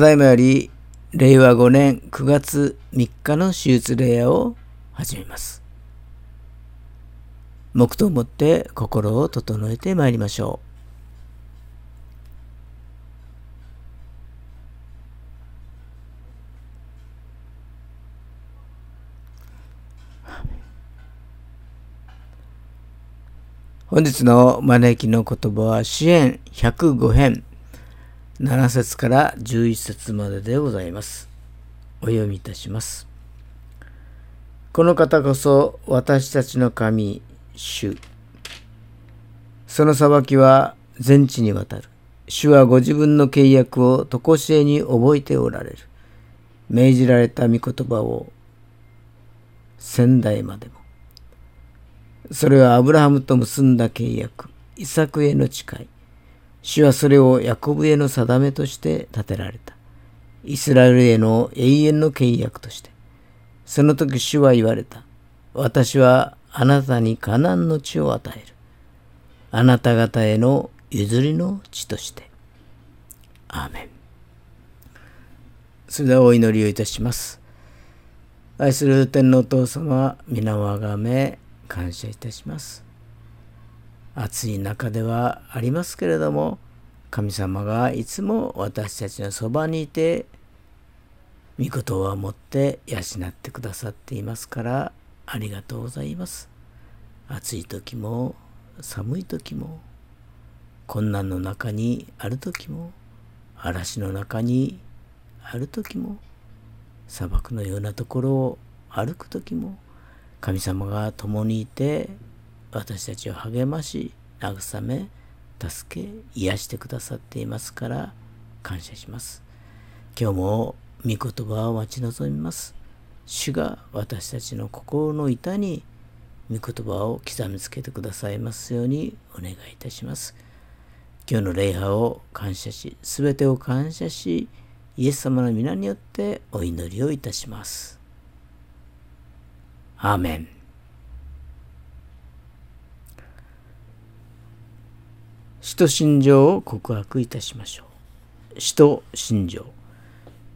ただいまより令和5年9月3日の手術レイヤーを始めます。黙祷をもって心を整えてまいりましょう。本日の招きの言葉は支援105編7節から11節まででございます。お読みいたします。この方こそ私たちの神、主。その裁きは全地にわたる。主はご自分の契約を常しえに覚えておられる。命じられた御言葉を先代までも。それはアブラハムと結んだ契約、イサクへの誓い、主はそれをヤコブへの定めとして立てられた。イスラエルへの永遠の契約として。その時主は言われた。私はあなたにカナンの地を与える。あなた方への譲りの地として。アーメン。それではお祈りをいたします。愛する天皇お父様、皆をあがめ、感謝いたします。暑い中ではありますけれども神様がいつも私たちのそばにいて御言葉を持って養ってくださっていますからありがとうございます。暑い時も寒い時も困難の中にある時も嵐の中にある時も砂漠のようなところを歩く時も神様が共にいて私たちを励まし慰め助け癒してくださっていますから感謝します。今日も御言葉を待ち望みます。主が私たちの心の板に御言葉を刻みつけてくださいますようにお願いいたします。今日の礼拝を感謝し全てを感謝しイエス様の皆によってお祈りをいたします。アーメン。使徒信条を告白いたしましょう。使徒信条。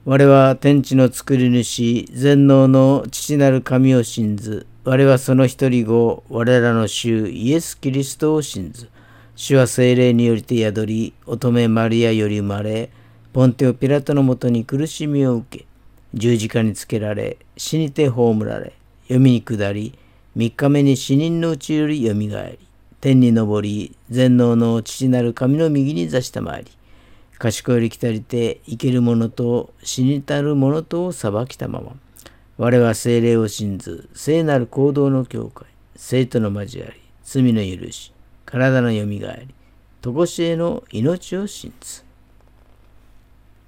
我は天地の作り主、全能の父なる神を信ず。我はその一人子、我らの主イエス・キリストを信ず。主は精霊によりて宿り、乙女マリアより生まれ、ポンテオ・ピラトのもとに苦しみを受け、十字架につけられ、死にて葬られ、読みに下り、三日目に死人のうちよりよみがえり、天に昇り、全能の父なる神の右に座したまわり、賢より来たりて生ける者と死にたる者とを裁きたまま、我は精霊を信ず、聖なる行動の境界、生徒の交わり、罪の許し、体のよみがえり、とこしえの命を信ず。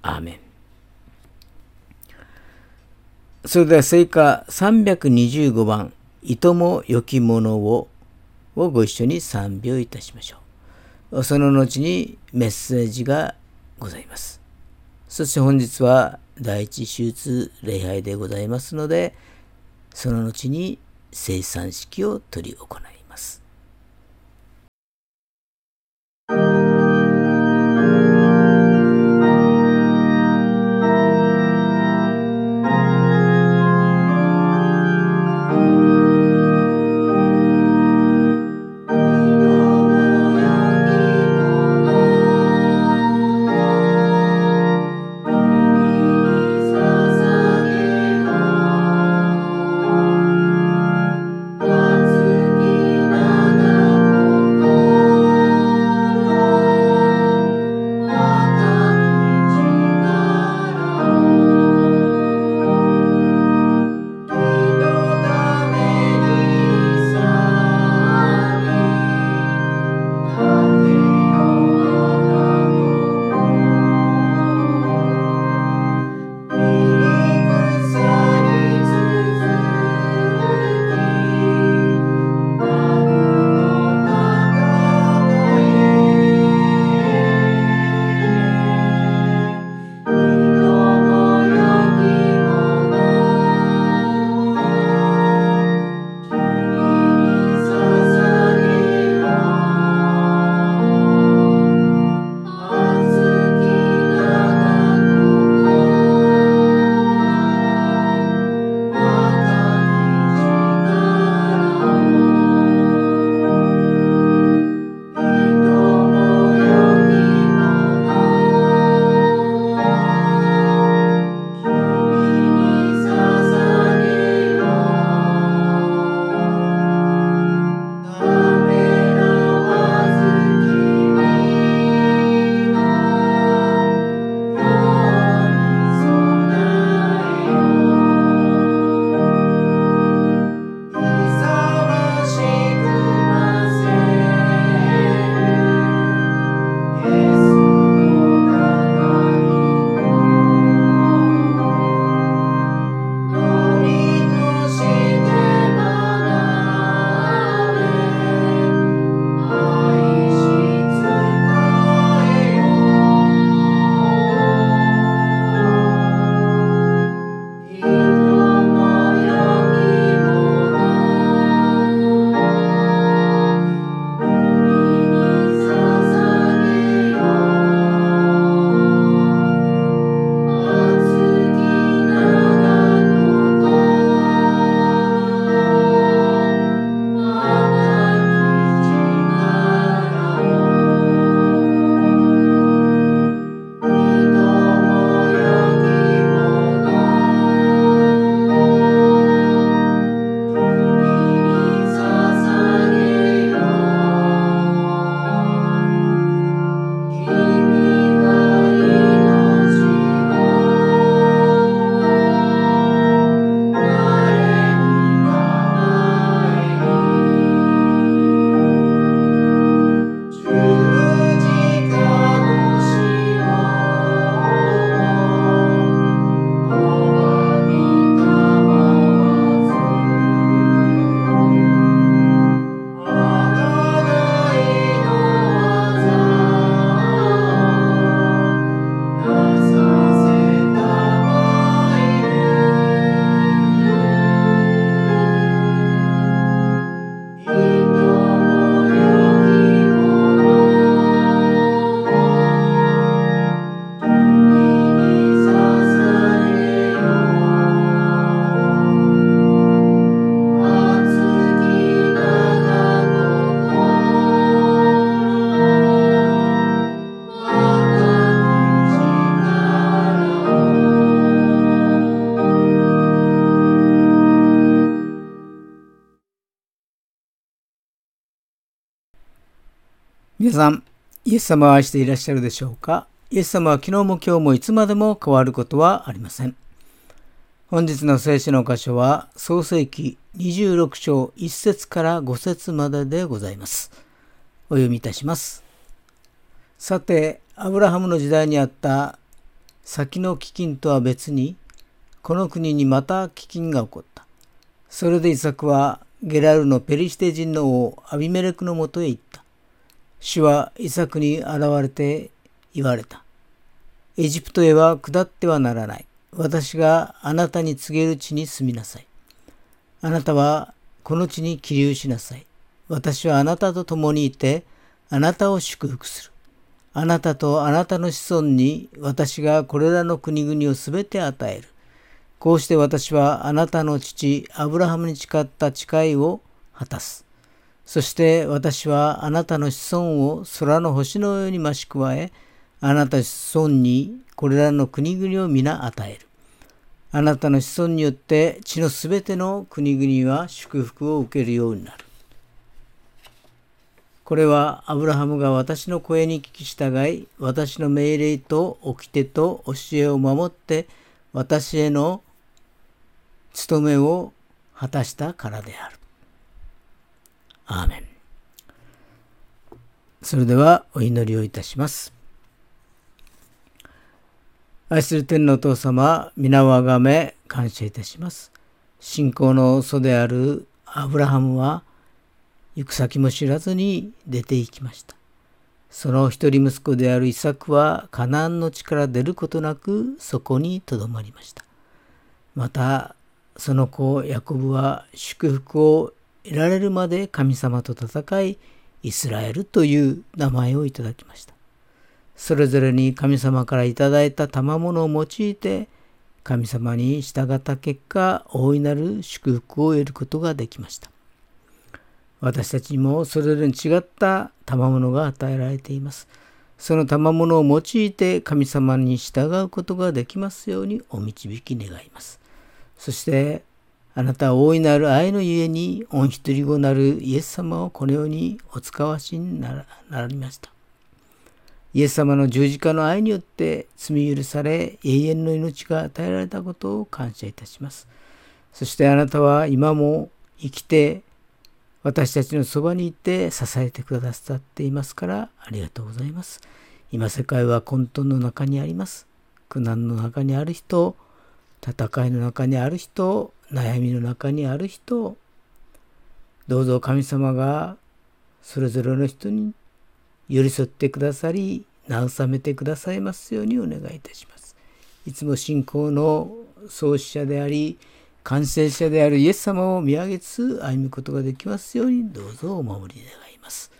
アーメン。それでは聖歌325番、いともよきものををご一緒に賛美をいたしましょう。その後にメッセージがございます。そして本日は第一手術礼拝でございますので、その後に生産式を執り行い皆さん、イエス様を愛していらっしゃるでしょうか？イエス様は昨日も今日もいつまでも変わることはありません。本日の聖書の箇所は創世記26章1節から5節まででございます。お読みいたします。さて、アブラハムの時代にあった先の飢饉とは別に、この国にまた飢饉が起こった。それでイサクはゲラルのペリシテ人の王アビメレクのもとへ行った。主はイサクに現れて言われた。エジプトへは下ってはならない。私があなたに告げる地に住みなさい。あなたはこの地に起立しなさい。私はあなたと共にいて、あなたを祝福する。あなたとあなたの子孫に私がこれらの国々をすべて与える。こうして私はあなたの父アブラハムに誓った誓いを果たす。そして私はあなたの子孫を空の星のように増し加え、あなた子孫にこれらの国々を皆与える。あなたの子孫によって地のすべての国々は祝福を受けるようになる。これはアブラハムが私の声に聞き従い、私の命令と掟と教えを守って、私への務めを果たしたからである。アーメン。それではお祈りをいたします。愛する天のお父様、皆をあがめ感謝いたします。信仰の祖であるアブラハムは行く先も知らずに出て行きました。その一人息子であるイサクはカナンの地から出ることなくそこにとどまりました。またその子ヤコブは祝福を得られるまで神様と戦い、イスラエルという名前をいただきました。それぞれに神様からいただいた賜物を用いて、神様に従った結果、大いなる祝福を得ることができました。私たちにもそれぞれに違った賜物が与えられています。その賜物を用いて神様に従うことができますようにお導き願います。そしてあなたは大いなる愛のゆえに御一人子なるイエス様をこの世にお使わしにならりました。イエス様の十字架の愛によって罪許され永遠の命が与えられたことを感謝いたします。そしてあなたは今も生きて私たちのそばにいて支えてくださっていますからありがとうございます。今世界は混沌の中にあります。苦難の中にある人、戦いの中にある人、悩みの中にある人どうぞ神様がそれぞれの人に寄り添ってくださり慰めてくださいますようにお願いいたします。いつも信仰の創始者であり完成者であるイエス様を見上げつつ歩むことができますようにどうぞお守り願います。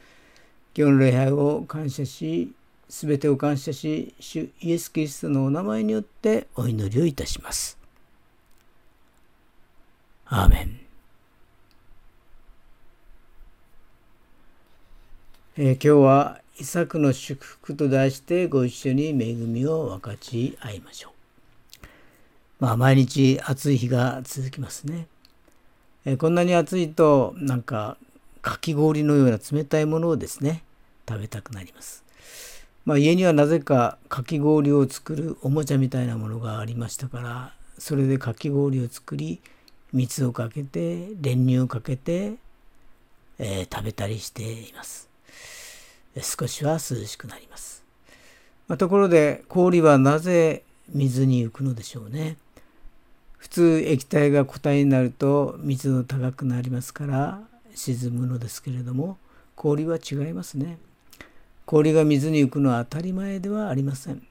今日の礼拝を感謝し全てを感謝し主イエス・キリストのお名前によってお祈りをいたします。アーメン。えー、今日はイサクの祝福と題してご一緒に恵みを分かち合いましょう。まあ毎日暑い日が続きますね。えー、こんなに暑いとなんかかき氷のような冷たいものをですね食べたくなります。まあ、家にはなぜかかき氷を作るおもちゃみたいなものがありましたからそれでかき氷を作り蜜をかけて練乳をかけて、えー、食べたりしています。少しは涼しくなります、まあ、ところで氷はなぜ水に浮くのでしょうね。普通液体が固体になると水の高くなりますから沈むのですけれども氷は違いますね。氷が水に浮くのは当たり前ではありません。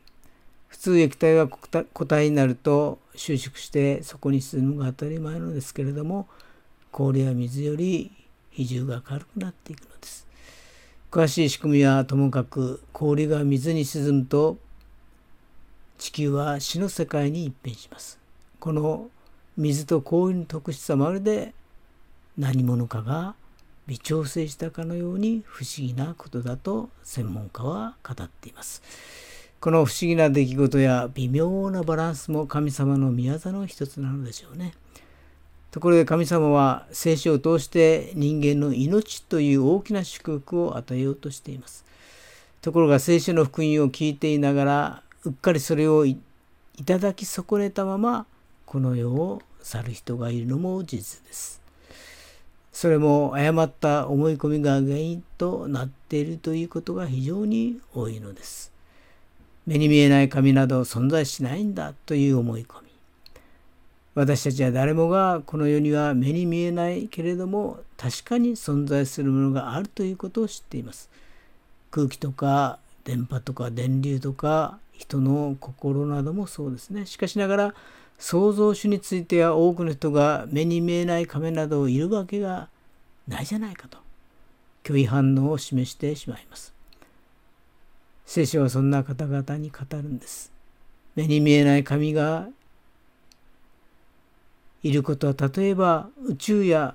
普通液体が固体になると収縮してそこに沈むが当たり前のですけれども氷は水より比重が軽くなっていくのです。詳しい仕組みはともかく氷が水に沈むと地球は死の世界に一変します。この水と氷の特質はまるで何者かが微調整したかのように不思議なことだと専門家は語っています。この不思議な出来事や微妙なバランスも神様の御業の一つなのでしょうね。ところで神様は聖書を通して人間の命という大きな祝福を与えようとしています。ところが聖書の福音を聞いていながらうっかりそれをいただき損ねたままこの世を去る人がいるのも事実です。それも誤った思い込みが原因となっているということが非常に多いのです。目に見えない神など存在しないんだという思い込み。私たちは誰もがこの世には目に見えないけれども確かに存在するものがあるということを知っています。空気とか電波とか電流とか人の心などもそうですね。しかしながら創造主については多くの人が目に見えない亀などをいるわけがないじゃないかと拒否反応を示してしまいます。聖書はそんな方々に語るんです。目に見えない神がいることは例えば宇宙や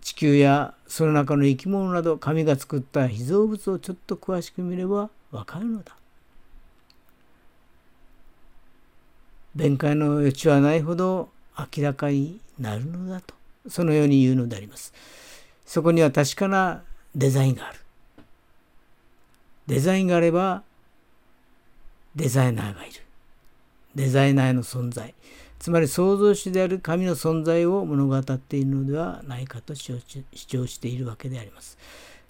地球やその中の生き物など神が作った被造物をちょっと詳しく見ればわかるのだ。弁解の余地はないほど明らかになるのだとそのように言うのであります。そこには確かなデザインがある。デザインがあればデザイナーがいる。デザイナーの存在。つまり創造主である神の存在を物語っているのではないかと主張しているわけであります。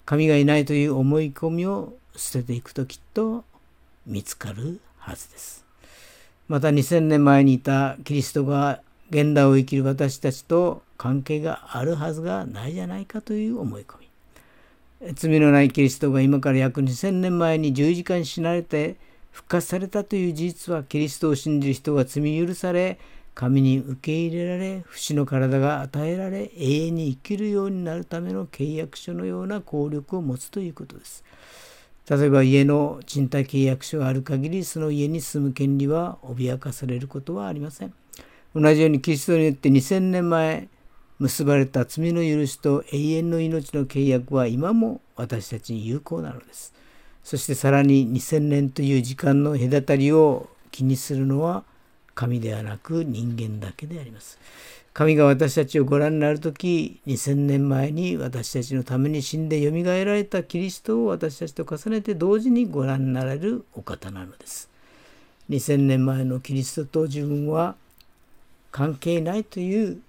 神がいないという思い込みを捨てていくときっと見つかるはずです。また2000年前にいたキリストが現代を生きる私たちと関係があるはずがないじゃないかという思い込み。罪のないキリストが今から約2000年前に十字架に死なれて復活されたという事実はキリストを信じる人が罪許され神に受け入れられ不死の体が与えられ永遠に生きるようになるための契約書のような効力を持つということです。例えば家の賃貸契約書がある限りその家に住む権利は脅かされることはありません。同じようにキリストによって2000年前結ばれた罪の許しと永遠の命の契約は今も私たちに有効なのです。そしてさらに2000年という時間の隔たりを気にするのは神ではなく人間だけであります。神が私たちをご覧になる時2000年前に私たちのために死んでよみがえられたキリストを私たちと重ねて同時にご覧になられるお方なのです。2000年前のキリストと自分は関係ないという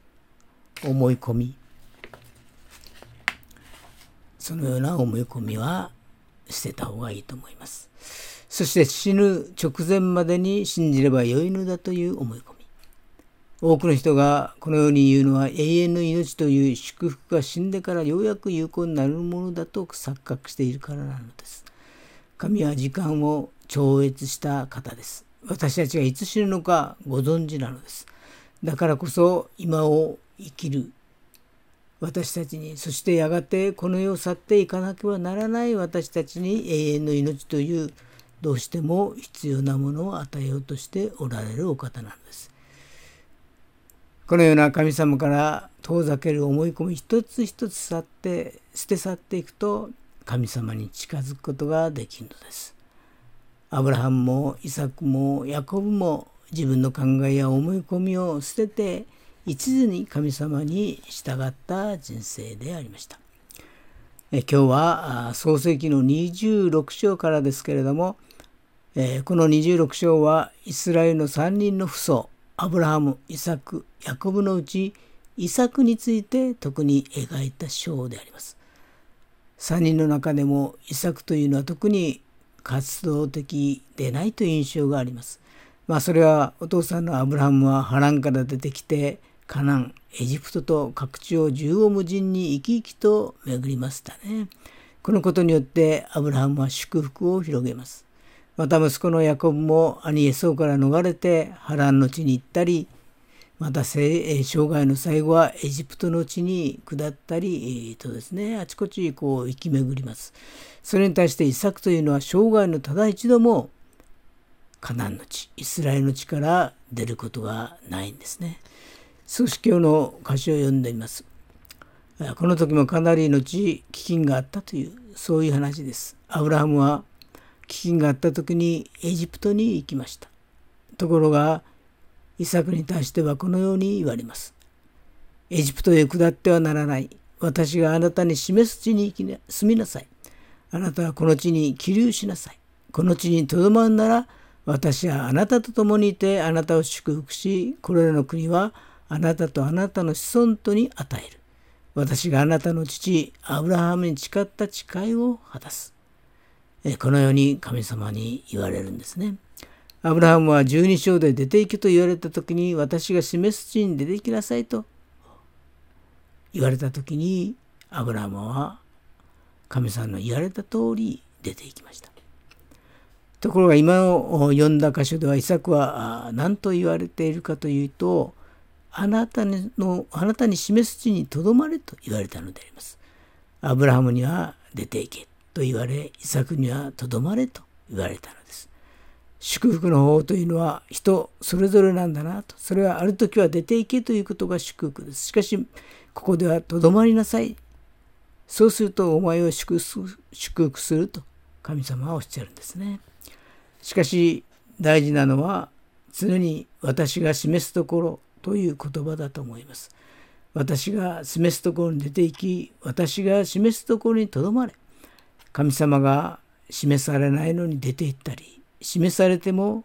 思い込みそのような思い込みは捨てた方がいいと思います。そして死ぬ直前までに信じればよいのだという思い込み。多くの人がこのように言うのは永遠の命という祝福が死んでからようやく有効になるものだと錯覚しているからなのです。神は時間を超越した方です。私たちがいつ死ぬのかご存知なのです。だからこそ今を生きる私たちにそしてやがてこの世を去っていかなければならない私たちに永遠の命というどうしても必要なものを与えようとしておられるお方なんです。このような神様から遠ざける思い込み一つ一つ去って捨て去っていくと神様に近づくことができるのです。アブラハムもイサクもヤコブも自分の考えや思い込みを捨てて一途に神様に従った人生でありました。え今日は創世記の26章からですけれども、えこの26章はイスラエルの3人の父祖アブラハム、イサク、ヤコブのうちイサクについて特に描いた章であります。3人の中でもイサクというのは特に活動的でないという印象があります。まあそれはお父さんのアブラハムは波乱から出てきてカナン、エジプトと各地を縦横無尽に生き生きと巡りましたね。このことによってアブラハムは祝福を広げます。また息子のヤコブも兄エソーから逃れて波乱の地に行ったりまた生涯の最後はエジプトの地に下ったり、とですねあちこちこう行き巡ります。それに対してイサクというのは生涯のただ一度もカナンの地イスラエルの地から出ることがないんですね。少し今日の歌詞を読んでみます。この時もかなりの地飢饉があったというそういう話です。アブラハムは飢饉があった時にエジプトに行きました。ところが、イサクに対してはこのように言われます。エジプトへ下ってはならない。私があなたに示す地に住みなさい。あなたはこの地に起立しなさい。この地にとどまるなら、私はあなたと共にいてあなたを祝福し、これらの国はあなたとあなたの子孫とに与える。私があなたの父、アブラハムに誓った誓いを果たす。このように神様に言われるんですね。アブラハムは十二章で出て行けと言われた時に私が示す地に出て行きなさいと言われた時にアブラハムは神様の言われた通り出て行きました。ところが今の読んだ箇所ではイサクは何と言われているかというとあなたのあなたに示す地にとどまれと言われたのであります。アブラハムには出て行けと言われイサクにはとどまれと言われたのです。祝福の方というのは人それぞれなんだなとそれはある時は出ていけということが祝福ですしかしここではとどまりなさいそうするとお前を祝福すると神様はおっしゃるんですねしかし大事なのは常に私が示すところという言葉だと思います私が示すところに出ていき私が示すところにとどまれ神様が示されないのに出て行ったり示されても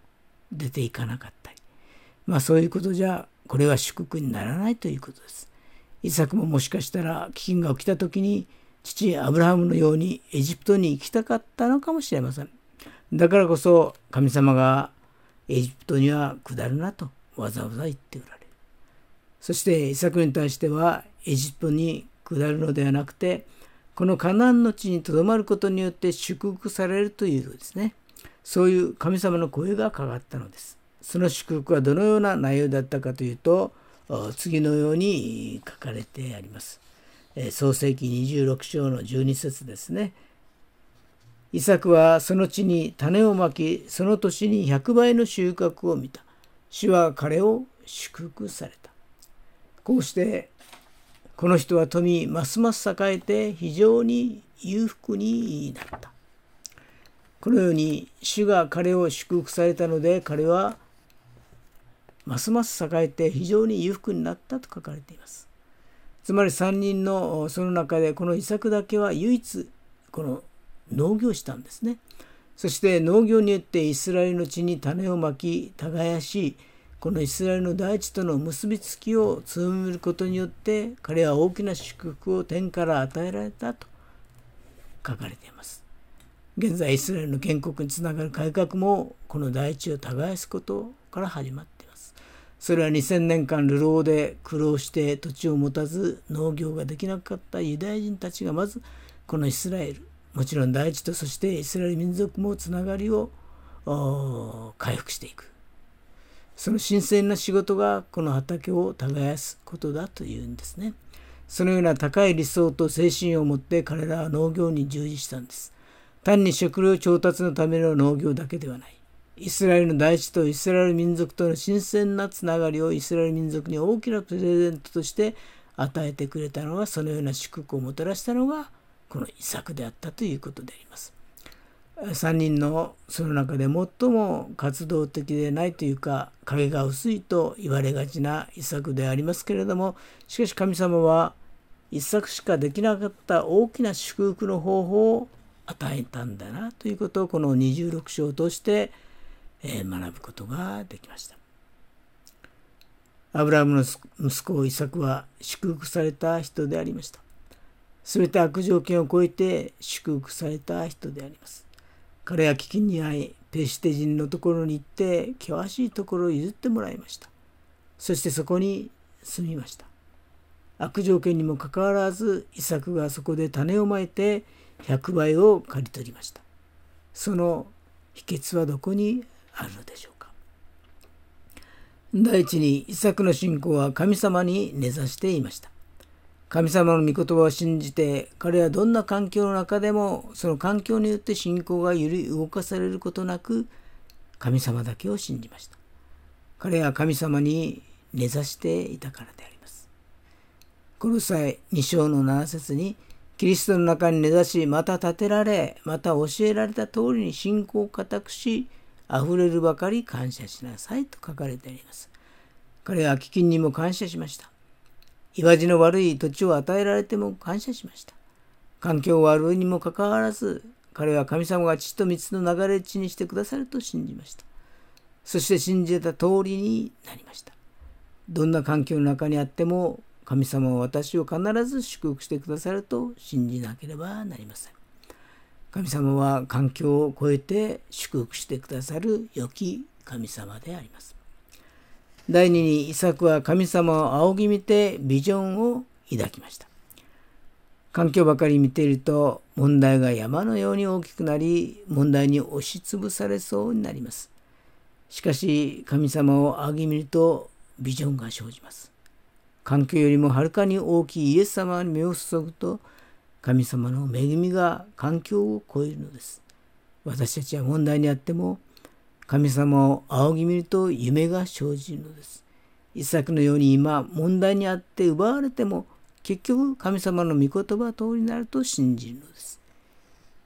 出ていかなかったりまあそういうことじゃこれは祝福にならないということです。イサクももしかしたら飢饉が起きた時に父アブラハムのようにエジプトに行きたかったのかもしれません。だからこそ神様がエジプトには下るなとわざわざ言っておられる。そしてイサクに対してはエジプトに下るのではなくてこのカナンの地にとどまることによって祝福されるということですね。そういう神様の声がかかったのです。その祝福はどのような内容だったかというと次のように書かれてあります。創世紀26章の12節ですね。イサクはその地に種をまきその年に100倍の収穫を見た。主は彼を祝福された。こうしてこの人は富ますます栄えて非常に裕福になった。このように主が彼を祝福されたので彼はますます栄えて非常に裕福になったと書かれています。つまり3人のその中でこのイサクだけは唯一この農業したんですね。そして農業によってイスラエルの地に種をまき耕しこのイスラエルの大地との結びつきを強めることによって彼は大きな祝福を天から与えられたと書かれています。現在イスラエルの建国につながる改革もこの大地を耕すことから始まっています。それは2000年間流浪で苦労して土地を持たず農業ができなかったユダヤ人たちがまずこのイスラエルもちろん大地とそしてイスラエル民族もつながりを回復していくその新鮮な仕事がこの畑を耕すことだというんですねそのような高い理想と精神を持って彼らは農業に従事したんです単に食料調達のための農業だけではない。イスラエルの大地とイスラエル民族との新鮮なつながりをイスラエル民族に大きなプレゼントとして与えてくれたのはそのような祝福をもたらしたのがこのイサクであったということであります。3人のその中で最も活動的でないというか影が薄いと言われがちなイサクでありますけれどもしかし神様は一作しかできなかった大きな祝福の方法を与えたんだなということをこの26章として学ぶことができました。アブラハムの息子イサクは祝福された人でありました。すべて悪条件を超えて祝福された人であります。彼は危機に遭い、ペシテ人のところに行って険しいところを譲ってもらいました。そしてそこに住みました。悪条件にもかかわらず、イサクがそこで種をまいて100倍を刈り取りましたその秘訣はどこにあるのでしょうか第一にイサクの信仰は神様に根ざしていました神様の御言葉を信じて彼はどんな環境の中でもその環境によって信仰が揺り動かされることなく神様だけを信じました彼は神様に根ざしていたからでありますこの際2章の7節にキリストの中に根ざし、また立てられ、また教えられた通りに信仰を固くし、溢れるばかり感謝しなさいと書かれてあります。彼は飢饉にも感謝しました。岩地の悪い土地を与えられても感謝しました。環境悪いにもかかわらず、彼は神様が血と水の流れ地にしてくださると信じました。そして信じた通りになりました。どんな環境の中にあっても神様は私を必ず祝福してくださると信じなければなりません。神様は環境を超えて祝福してくださる良き神様であります。第二にイサクは神様を仰ぎ見てビジョンを抱きました。環境ばかり見ていると問題が山のように大きくなり問題に押しつぶされそうになります。しかし神様を仰ぎ見るとビジョンが生じます。環境よりもはるかに大きいイエス様に目を注ぐと神様の恵みが環境を超えるのです。私たちは問題にあっても神様を仰ぎ見ると夢が生じるのです。一作のように今問題にあって奪われても結局神様の御言葉通りになると信じるのです。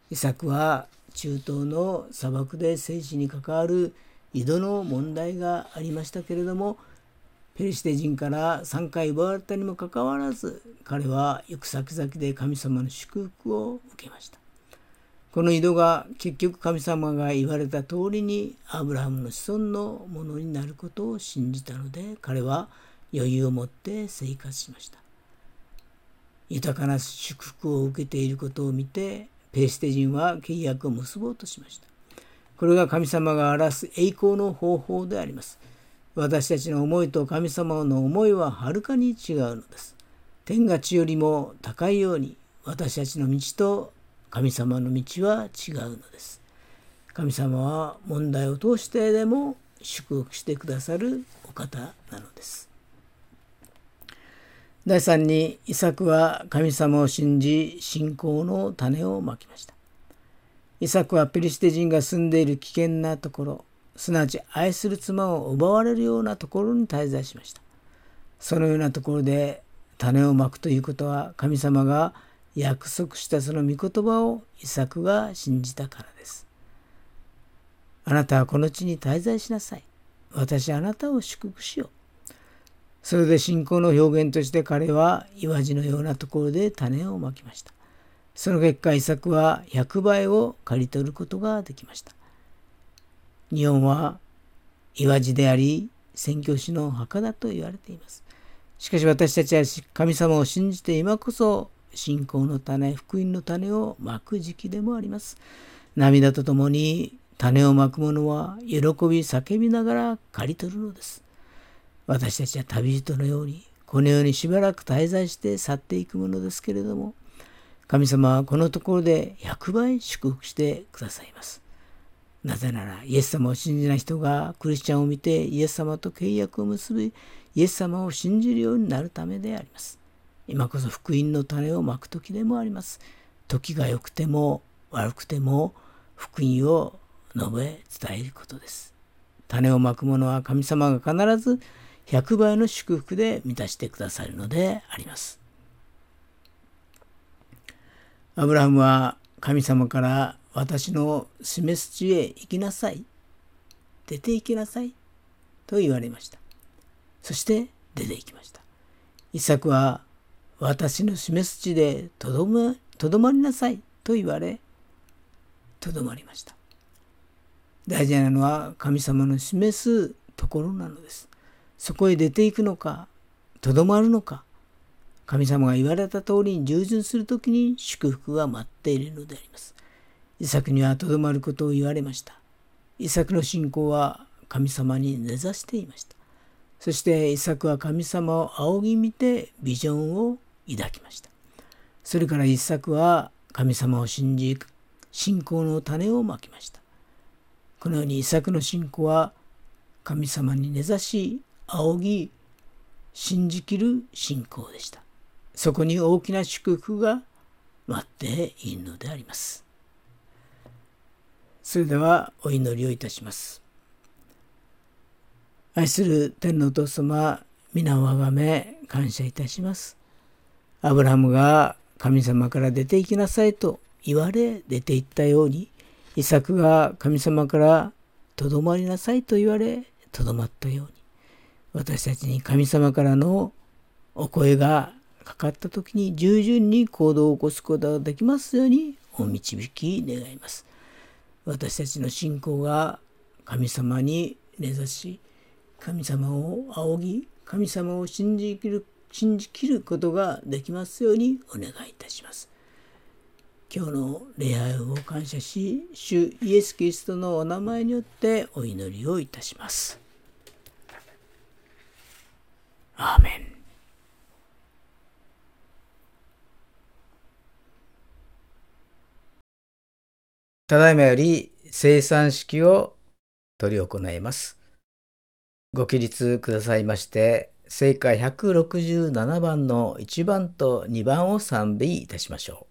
イサクは中東の砂漠で政治に関わる井戸の問題がありましたけれどもペリシテ人から3回奪われたにもかかわらず彼は行く先々で神様の祝福を受けました。この井戸が結局神様が言われた通りにアブラハムの子孫のものになることを信じたので彼は余裕を持って生活しました。豊かな祝福を受けていることを見てペリシテ人は契約を結ぼうとしました。これが神様が表す栄光の方法であります。私たちの思いと神様の思いははるかに違うのです。天が地よりも高いように私たちの道と神様の道は違うのです。神様は問題を通してでも祝福してくださるお方なのです。第3にイサクは神様を信じ信仰の種をまきました。イサクはペリシテ人が住んでいる危険なところ、すなわち愛する妻を奪われるようなところに滞在しました。そのようなところで種をまくということは神様が約束したその御言葉をイサクが信じたからです。あなたはこの地に滞在しなさい。私あなたを祝福しよう。それで信仰の表現として彼は岩地のようなところで種をまきました。その結果、イサクは100倍を刈り取ることができました。日本は岩地であり、宣教師の墓だと言われています。しかし私たちは神様を信じて今こそ信仰の種、福音の種をまく時期でもあります。涙とともに種をまく者は喜び叫びながら刈り取るのです。私たちは旅人のようにこの世にしばらく滞在して去っていくものですけれども神様はこのところで100倍祝福してくださいます。なぜならイエス様を信じない人がクリスチャンを見てイエス様と契約を結びイエス様を信じるようになるためであります。今こそ福音の種をまく時でもあります。時が良くても悪くても福音を述べ伝えることです。種をまく者は神様が必ず100倍の祝福で満たしてくださるのであります。アブラハムは神様から私の示す地へ行きなさい。出て行きなさい。と言われました。そして出て行きました。イサクは私の示す地でとどまとどまりなさいと言われ、とどまりました。大事なのは神様の示すところなのです。そこへ出ていくのか、とどまるのか、神様が言われた通りに従順するときに祝福が待っているのであります。イサクにはとどまることを言われました。イサクの信仰は神様に根ざしていました。そしてイサクは神様を仰ぎ見てビジョンを抱きました。それから一作は神様を信じ、信仰の種をまきました。このように一作の信仰は神様に根ざし、仰ぎ、信じきる信仰でした。そこに大きな祝福が待っているのであります。それではお祈りをいたします。愛する天のお父様、皆をあがめ感謝いたします。アブラハムが神様から出て行きなさいと言われ出て行ったように、イサクが神様からとどまりなさいと言われとどまったように、私たちに神様からのお声がかかった時に従順に行動を起こすことができますようにお導き願います。私たちの信仰が神様に根ざし、神様を仰ぎ、神様を信じきる信じきることができますようにお願いいたします。今日の礼拝を感謝し、主イエス・キリストのお名前によってお祈りをいたします。アーメン。ただいまより生産式を執り行います。ご起立くださいまして、正解167番の1番と2番を賛美いたしましょう。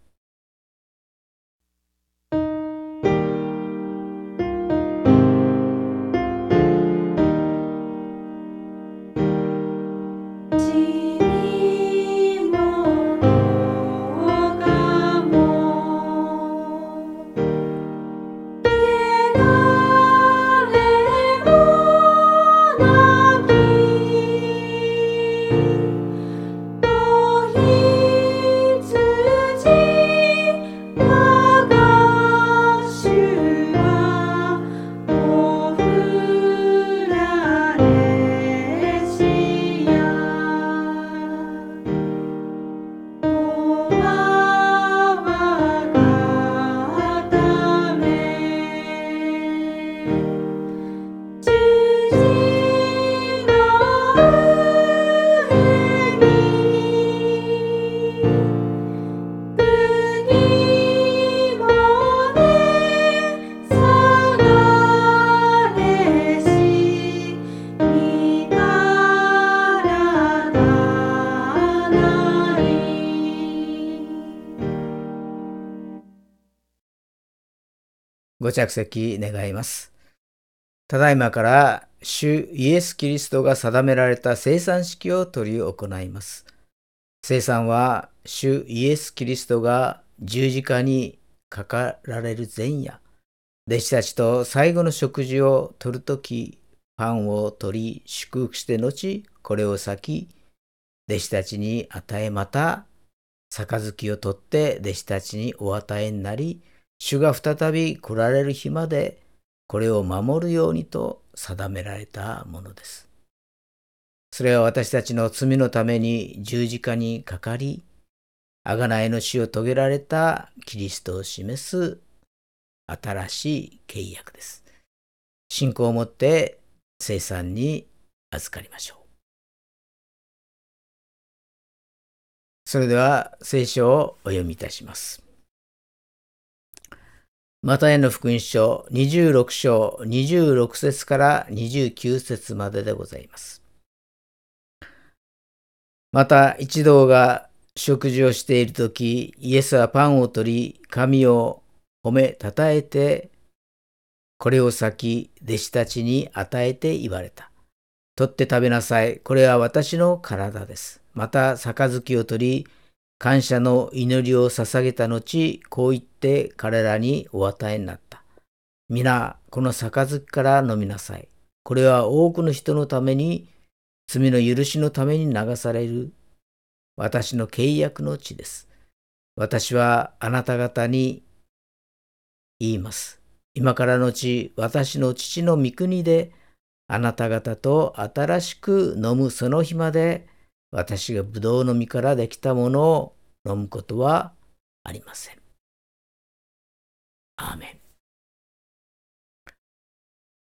ご着席願います。ただいまから主イエス・キリストが定められた生産式を執り行います。生産は主イエス・キリストが十字架にかかられる前夜、弟子たちと最後の食事をとるとき、パンを取り祝福して後、これを裂き、弟子たちに与えまた、杯を取って弟子たちにお与えになり、主が再び来られる日までこれを守るようにと定められたものです。それは私たちの罪のために十字架にかかり、贖いの死を遂げられたキリストを示す新しい契約です。信仰をもって生産に預かりましょう。それでは聖書をお読みいたします。マタイの福音書26章26節から29節まででございます。また一同が食事をしているとき、イエスはパンを取り、神を褒めたたえて、これを先、弟子たちに与えて言われた。取って食べなさい。これは私の体です。また、杯を取り、感謝の祈りを捧げた後、こう言って彼らにお与えになった。皆、この杯から飲みなさい。これは多くの人のために、罪の許しのために流される私の契約の地です。私はあなた方に言います。今からのち、私の父の御国で、あなた方と新しく飲むその日まで、私がブドウの実からできたものを飲むことはありません。アーメン。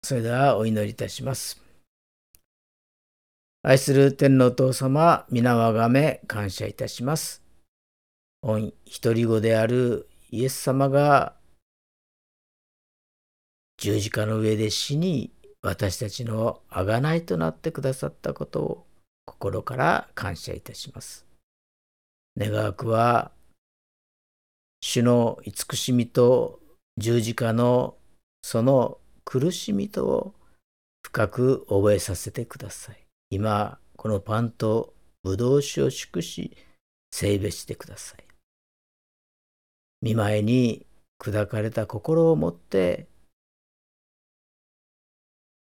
それではお祈りいたします。愛する天皇父様、皆をあがめ感謝いたします。御一人子であるイエス様が十字架の上で死に私たちの贖いとなってくださったことを心から感謝いたします。願わくは、主の慈しみと十字架のその苦しみとを深く覚えさせてください。今、このパンとブドウ酒を祝し、聖別してください。見舞いに砕かれた心を持って、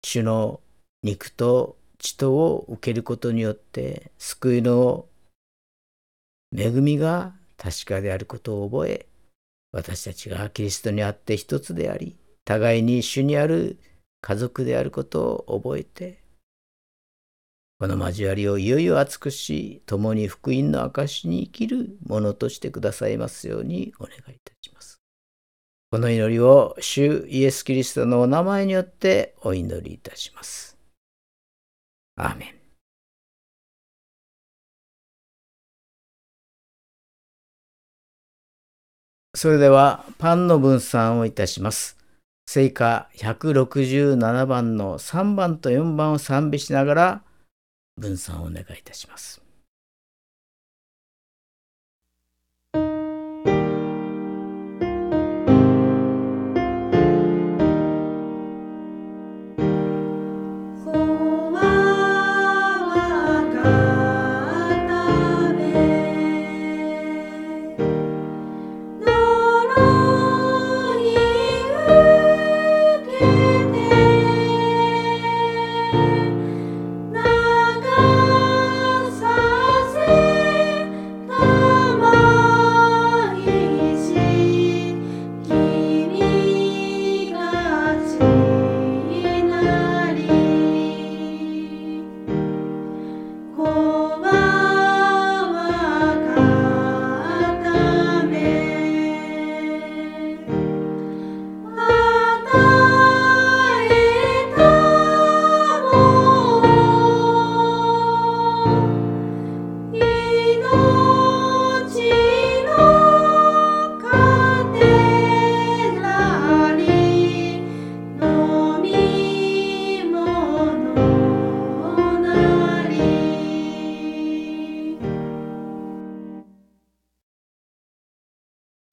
主の肉と血とを受けることによって救いの恵みが確かであることを覚え私たちがキリストにあって一つであり、互いに主にある家族であることを覚えて、この交わりをいよいよ厚くし、共に福音の証しに生きるものとしてくださいますようにお願いいたします。この祈りを主イエス・キリストのお名前によってお祈りいたします。アーメン。それではパンの分散をいたします。聖歌167番の3番と4番を賛美しながら分散をお願いいたします。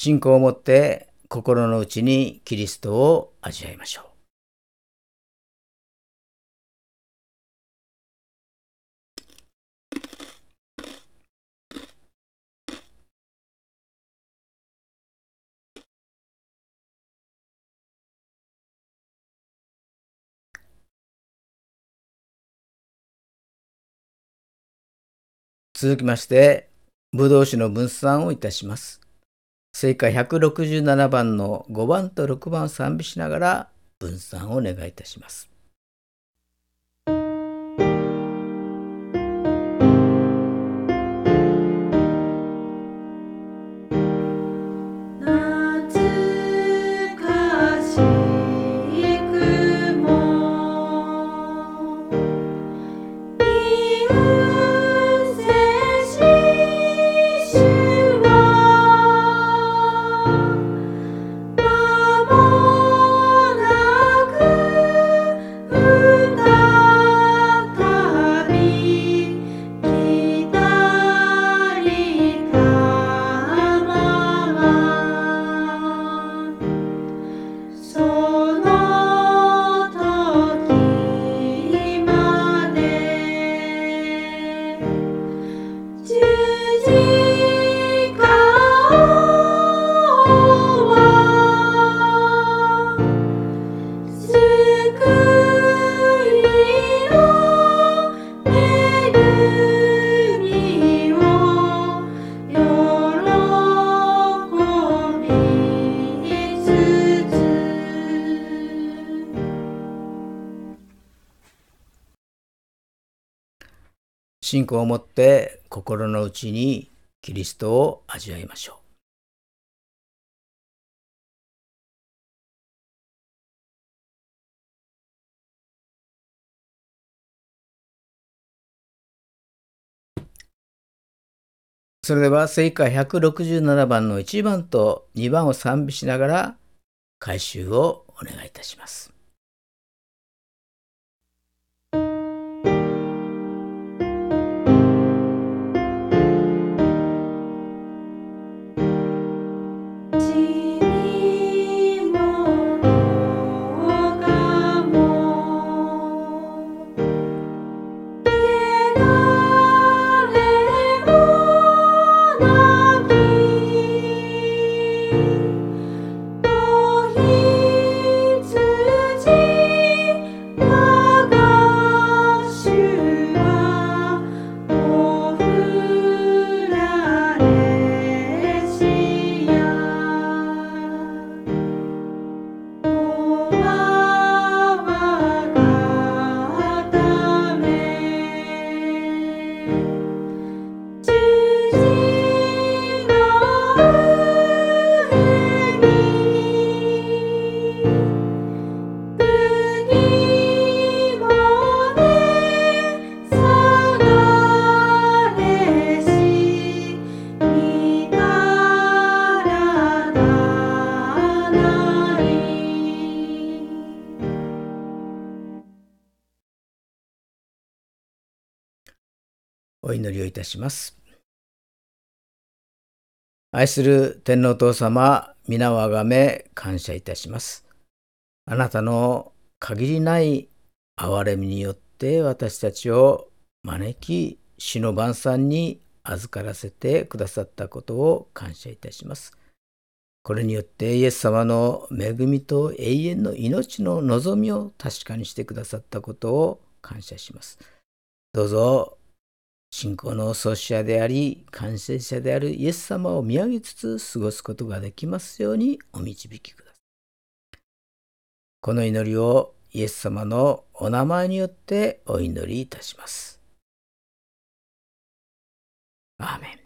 信仰を持って心の内にキリストを味わいましょう。続きまして、ブドウ酒の分散をいたします。聖歌167番の5番と6番を賛美しながら分散をお願いいたします。信仰を持って心の内にキリストを味わいましょう。それでは聖歌167番の1番と2番を賛美しながら回収をお願いいたします。お祈りをいたします。愛する天皇父様、皆をあがめ感謝いたします。あなたの限りない憐れみによって私たちを招き、死の晩餐に預からせてくださったことを感謝いたします。これによってイエス様の恵みと永遠の命の望みを確かにしてくださったことを感謝します。どうぞ信仰の創始者であり完成者であるイエス様を見上げつつ過ごすことができますようにお導きください。この祈りをイエス様のお名前によってお祈りいたします。アーメン。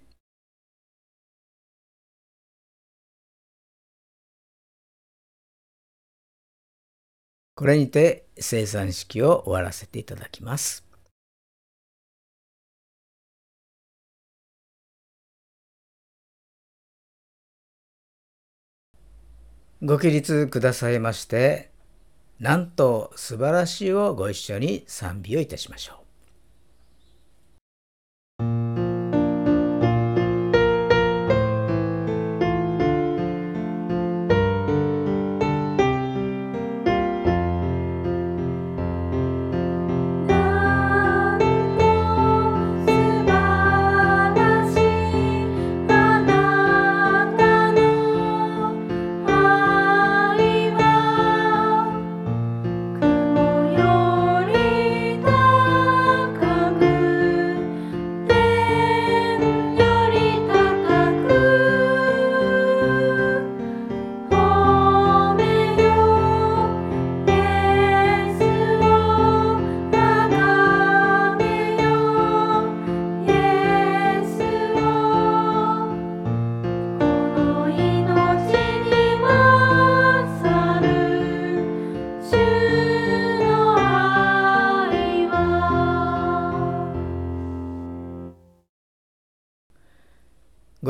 これにて生産式を終わらせていただきます。ご起立くださいまして、なんと素晴らしいをご一緒に賛美をいたしましょう。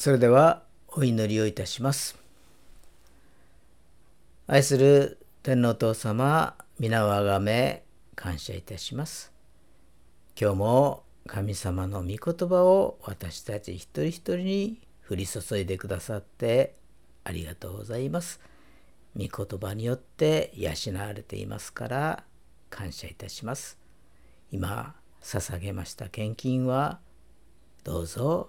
それではお祈りをいたします。愛する天皇父様、皆をあがめ感謝いたします。今日も神様の御言葉を私たち一人一人に降り注いでくださってありがとうございます。御言葉によって養われていますから感謝いたします。今捧げました献金はどうぞ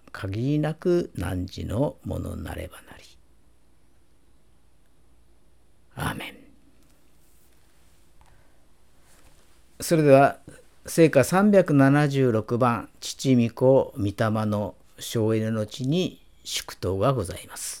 限りなく汝のものなればなり。アーメン。それでは聖歌376番父御子御霊の省エネの地に祝祷がございます。